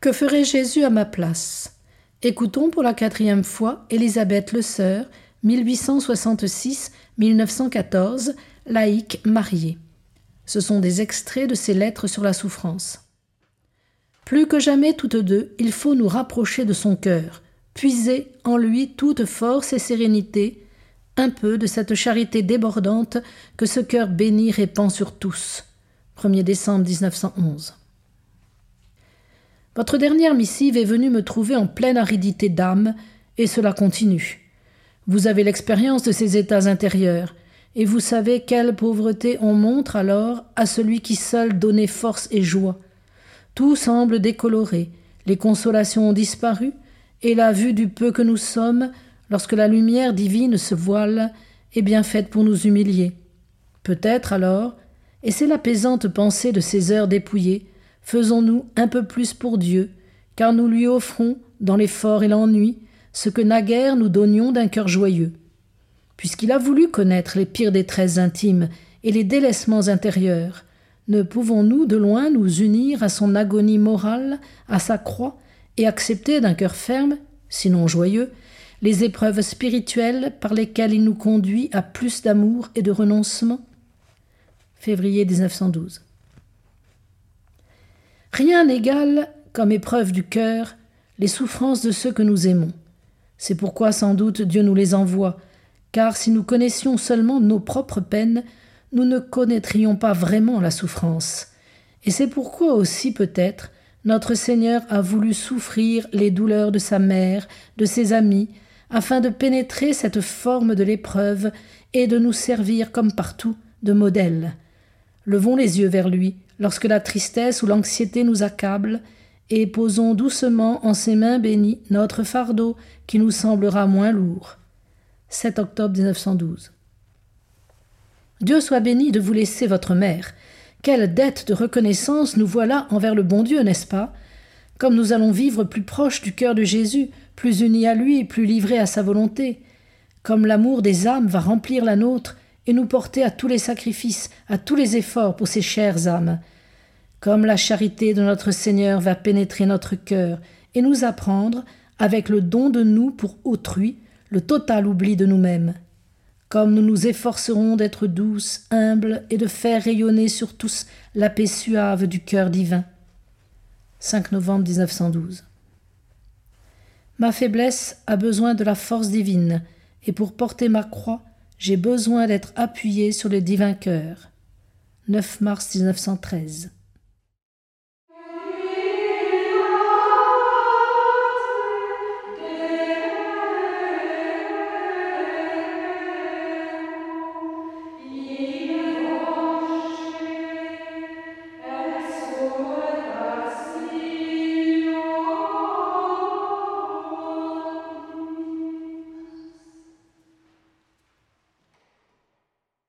Que ferait Jésus à ma place? Écoutons pour la quatrième fois Élisabeth Le Sœur, 1866-1914, laïque mariée. Ce sont des extraits de ses lettres sur la souffrance. Plus que jamais toutes deux, il faut nous rapprocher de son cœur, puiser en lui toute force et sérénité, un peu de cette charité débordante que ce cœur béni répand sur tous. 1er décembre 1911. Votre dernière missive est venue me trouver en pleine aridité d'âme, et cela continue. Vous avez l'expérience de ces états intérieurs, et vous savez quelle pauvreté on montre alors à celui qui seul donnait force et joie. Tout semble décoloré, les consolations ont disparu, et la vue du peu que nous sommes, lorsque la lumière divine se voile, est bien faite pour nous humilier. Peut-être alors, et c'est l'apaisante pensée de ces heures dépouillées, faisons-nous un peu plus pour Dieu, car nous lui offrons, dans l'effort et l'ennui, ce que naguère nous donnions d'un cœur joyeux. Puisqu'il a voulu connaître les pires détresses intimes et les délaissements intérieurs, ne pouvons-nous de loin nous unir à son agonie morale, à sa croix, et accepter d'un cœur ferme, sinon joyeux, les épreuves spirituelles par lesquelles il nous conduit à plus d'amour et de renoncement? Février 1912. Rien n'égale, comme épreuve du cœur, les souffrances de ceux que nous aimons. C'est pourquoi sans doute Dieu nous les envoie, car si nous connaissions seulement nos propres peines, nous ne connaîtrions pas vraiment la souffrance. Et c'est pourquoi aussi peut-être notre Seigneur a voulu souffrir les douleurs de sa mère, de ses amis, afin de pénétrer cette forme de l'épreuve et de nous servir comme partout de modèle. Levons les yeux vers lui lorsque la tristesse ou l'anxiété nous accable, et posons doucement en ses mains bénies notre fardeau qui nous semblera moins lourd. 7 octobre 1912. Dieu soit béni de vous laisser votre mère. Quelle dette de reconnaissance nous voilà envers le bon Dieu, n'est-ce pas? Comme nous allons vivre plus proche du cœur de Jésus, plus unis à lui, plus livrés à sa volonté. Comme l'amour des âmes va remplir la nôtre et nous porter à tous les sacrifices, à tous les efforts pour ces chères âmes. Comme la charité de notre Seigneur va pénétrer notre cœur et nous apprendre, avec le don de nous pour autrui, le total oubli de nous-mêmes comme nous nous efforcerons d'être douces, humbles et de faire rayonner sur tous la paix suave du cœur divin. 5 novembre 1912. Ma faiblesse a besoin de la force divine, et pour porter ma croix, j'ai besoin d'être appuyé sur le divin cœur. 9 mars 1913.